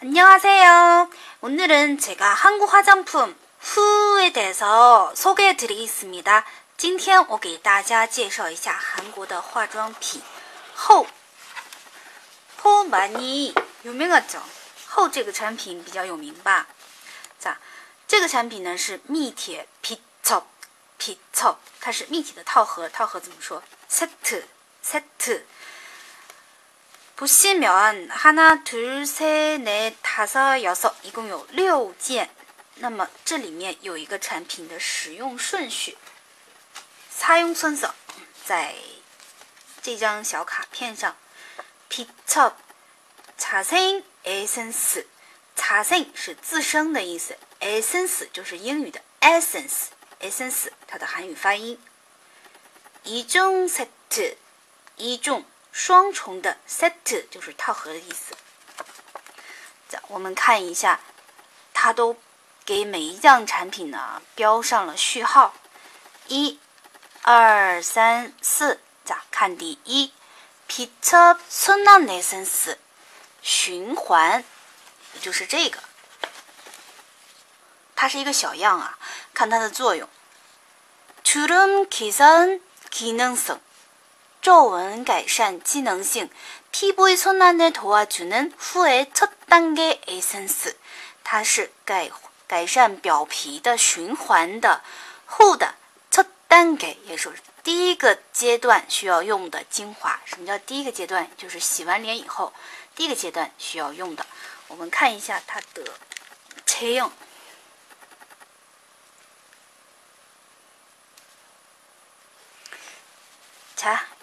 안녕하세요. 오늘은 제가 한국 화장품 후에 대해서 소개해 드리겠습니다. 今天我给大家介绍一下韩国的化妆品后。포마니유명하죠后这个产品比较有名吧？자这个产品呢是密铁皮草皮草，它是密体的套盒，套盒怎么说？set set。 보시면하나둘셋넷다섯여섯一共有六件。那么这里面有一个产品的使用顺序。사용순서在这张小卡片上。피첩자생에센스 자생是自生的意思，essence 就是英语的 essence，essence 它的韩语发音。一种 set 一种。 双重的 set 就是套盒的意思。我们看一下，它都给每一样产品呢标上了序号，一、二、三、四。咋看第一，Peter Sunna Essence 循环，也就是这个，它是一个小样啊。看它的作用，주름개선기능성 皱纹改善机能性，피부의순환을도와주는후의첫단계에센 스， 它是改改善表皮的循环的后的첫단계也是第一个阶段需要用的精华。什么叫第一个阶段？就是洗完脸以后，第一个阶段需要用的。我们看一下它的采用。자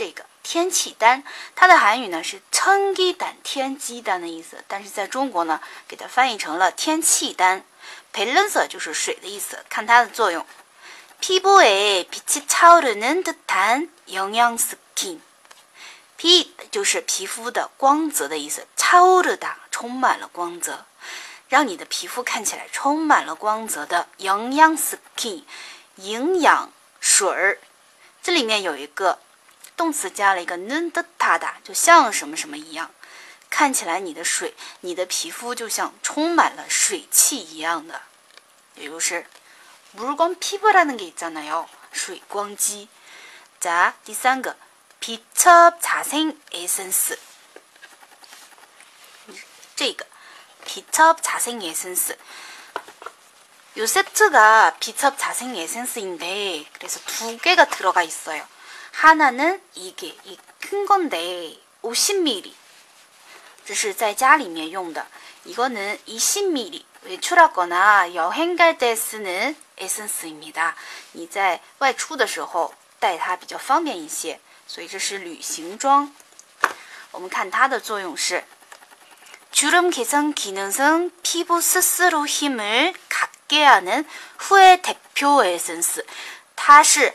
这个天气丹，它的韩语呢是称鸡胆天机丹的意思，但是在中国呢，给它翻译成了天气丹。p e l e 就是水的意思，看它的作用。피부에빛이차오르는듯한영양스 킨。 피就是皮肤的光泽的意思，차오르다充满了光泽，让你的皮肤看起来充满了光泽的영양스 킨， 营养水儿。这里面有一个。 动词加了一个 n d t a d a 就像什么什么一样，看起来你的水，你的皮肤就像充满了水汽一样的。比如是물광피부라는게있잖아 요， 水光肌。자第三个피첩자생에센 스， 这个피첩자생에센 스， 요세트가피첩자생에센스인데그래서두개가들어가있어요 하나는 이게 이 큰 건데 50ml. 这是在家里面用的. 이거는20ml. 외출하거나 여행 갈 때 쓰는 에센스입니다. 你在外出的时候带它比较方便一些，所以这是旅行装。我们看它的作用是 주름 개선 기능성 피부 스스로 힘을 갖게 하는 후의 대표 에센스. 它是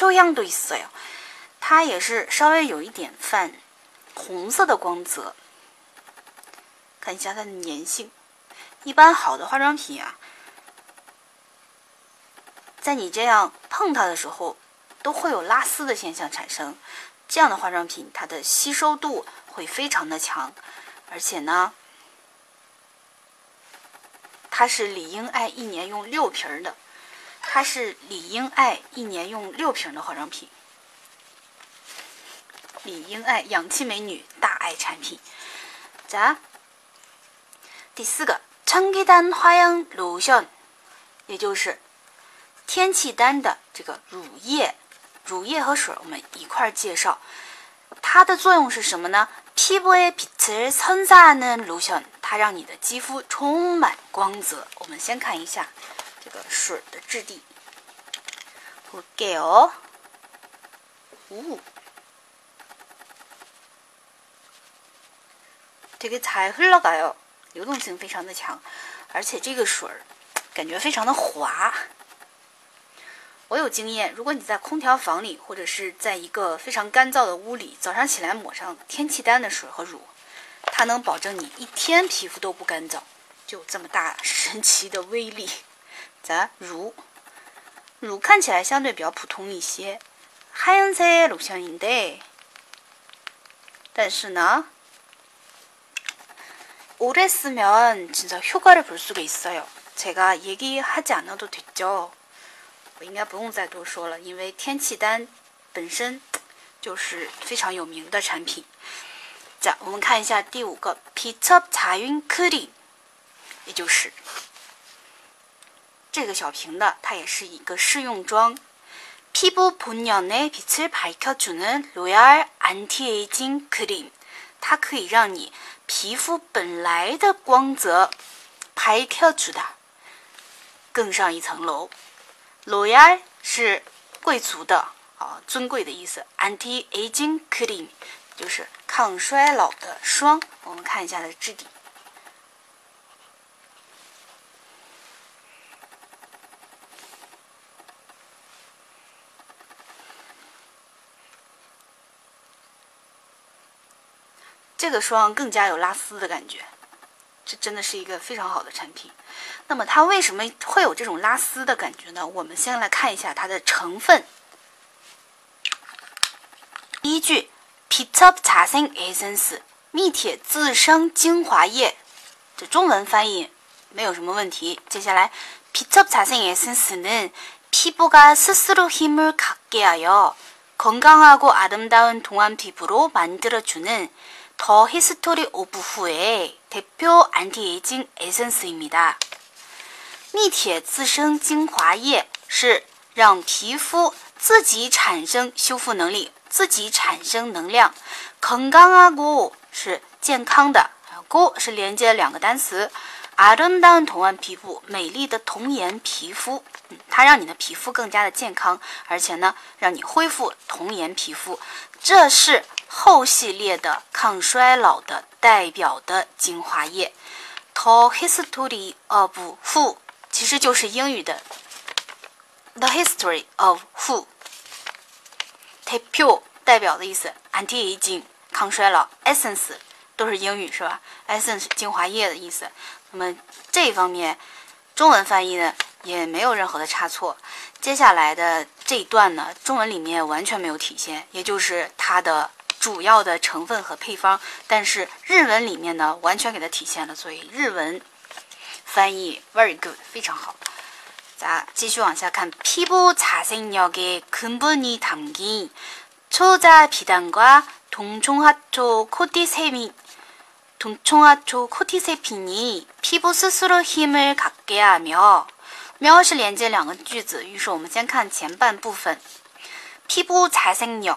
这样都있어요它也是稍微有一点泛红色的光泽。看一下它的粘性，一般好的化妆品啊，在你这样碰它的时候，都会有拉丝的现象产生。这样的化妆品，它的吸收度会非常的强，而且呢，它是理应爱一年用六瓶的。 它是李英爱一年用六瓶的化妆品。李英爱氧气美女大爱产品。자， 第四个，成气丹花样乳香，也就是天气丹的这个乳液，乳液和水我们一块儿介绍。它的作用是什么呢？피부에빛을선사하는로 션， 它让你的肌肤充满光泽。我们先看一下 这个水的质地。볼게 요， 呜，这个才흘러가 요， 流动性非常的强，而且这个水儿感觉非常的滑。我有经验，如果你在空调房里，或者是在一个非常干燥的屋里，早上起来抹上天气丹的水和乳，它能保证你一天皮肤都不干燥，就有这么大神奇的威力。 咱乳，乳看起来相对比较普通一些，하얀색로션인 데， 但是呢，오래쓰면진짜효과를볼수가있어요제가얘기하지않아도됐죠我应该不用再多说了，因为天气丹本身就是非常有名的产品。再我们看一下第五个 p i t up 茶晕 cream，也就是 这个小瓶的，它也是一个试用装。피부본연의빛을밝혀주는로얄안티에이징크림它可以让你皮肤本来的光泽밝혀주 다， 更上一层楼。罗雅是贵族的啊，尊贵的意思。Anti Aging Cream 就是抗衰老的霜。我们看一下它的质地， 这个霜更加有拉丝的感觉。这真的是一个非常好的产品。那么它为什么会有这种拉丝的感觉呢？我们先来看一下它的成分。第一句，Pitop 茶生 essence 蜜铁自生精华液，这中文翻译没有什么问题。接下来，Pitop 茶生 essence 는피부가스스로힘을갖게하여건강하고아름다운동안피부로만들어주는 더 히스토리 오브 후의 대표 안티에이징 에센스입니다. 蜜铁滋生精华液是让皮肤自己产生修复能力，自己产生能量。 건강하고 是健康的，고是连接两个单词。 아름다운 동안 피부 美丽的童颜皮肤，它让你的皮肤更加的健康，而且呢，让你恢复童颜皮肤。这是后系列的抗衰老的代表的精华液，The History of Who 其实就是英语的 The History of Who。t a p u 代表的意思，Anti-aging 抗衰老，Essence 都是英语是吧？Essence 精华液的意思。 那么这一方面，中文翻译呢也没有任何的差错。接下来的这一段呢，中文里面完全没有体现，也就是它的。主要的成分和配方，但是日文里面呢，完全给它体现了，所以日文翻译 very good，非常好。咱继续往下看，피부자생력의근본이담긴초자비단과동종하초코티세민 동종하초코티세핀이피부스스로힘을갖게하며 며是连接两个句子，于是我们先看前半部分，피부자생 력。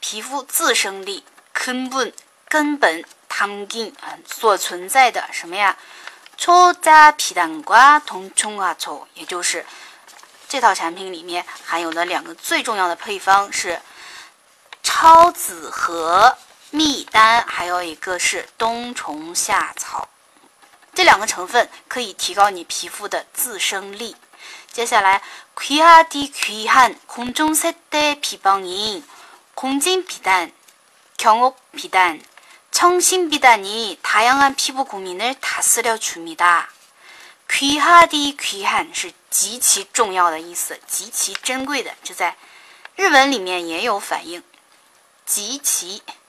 皮肤自生力，根本根本汤金啊所存在的什么呀？초자피단과동청화 초， 也就是这套产品里面含有的两个最重要的配方是超子和 蜜丹，还有一个是冬虫夏草。这两个成分可以提高你皮肤的自生力。接下来，귀하디귀한공중세대비방인 공진 비단, 경옥 비단, 청신 비단이 다양한 피부 고민을 다스려 줍니다. 귀하디 귀한 是极其珍贵的，这在日文里面也有反应。极其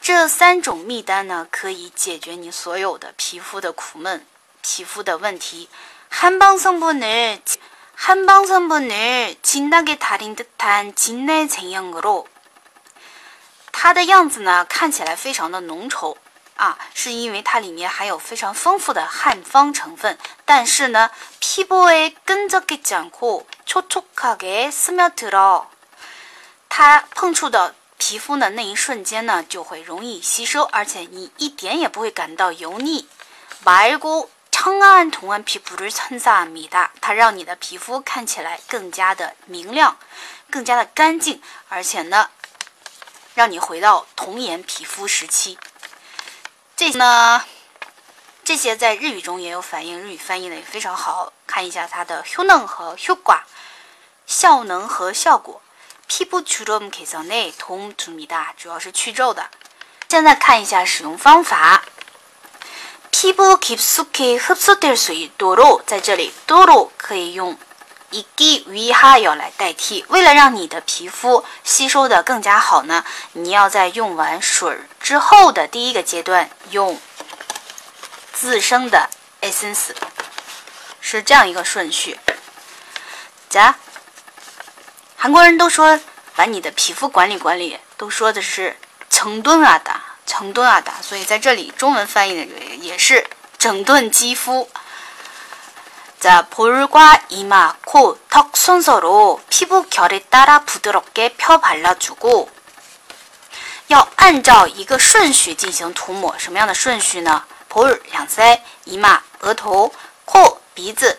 这三种蜜丹呢，可以解决你所有的皮肤的苦闷、皮肤的问题。한방 성분을 한방 성분을 진하게 달인 듯한 진내 제형으로 它的样子呢，看起来非常的浓稠啊，是因为它里面含有非常丰富的汉方成分。但是呢，피부에끈적이지않고촉촉하게스며들어它碰触到 皮肤的那一瞬间呢，就会容易吸收，而且你一点也不会感到油腻。말고청한통한피부를천사합니다它让你的皮肤看起来更加的明亮，更加的干净，而且呢。让你回到童颜皮肤时期。这些呢，这些在日语中也有反映，日语翻译的也非常好。看一下它的효능和효과效能和效果。 피부주름개선에도움줍니 다， 主要是去皱的。现在看一下使用方法。피부깊숙이흡수될수있도록在这里도록可以用。以 g v h 要来代替，为了让你的皮肤吸收的更加好呢，你要在用完水之后的第一个阶段用自生的 essence，是这样一个顺序。加， 韩国人都说把你的皮肤管理管理，都说的是成吨啊的，成吨啊的，所以在这里中文翻译的也是整顿肌肤。 자, 볼과 이마, 코, 턱 순서로 피부 결에 따라 부드럽게 펴 발라주고 要按照一个顺序进行涂抹，什么样的顺序呢？볼양세 이마、额头、코、鼻子、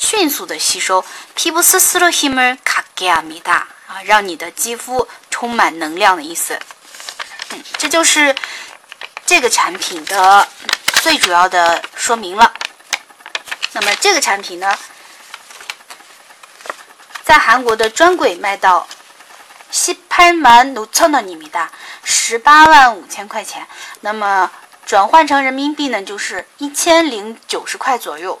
迅速的吸收。피부스스로힘을갖게합니다啊，让你的肌肤充满能量的意思。嗯，这就是这个产品的最主要的说明了。那么这个产品呢，在韩国的专柜卖到十八万五千的尼米达，十八万五千块钱。那么转换成人民币呢，就是一千零九十块左右。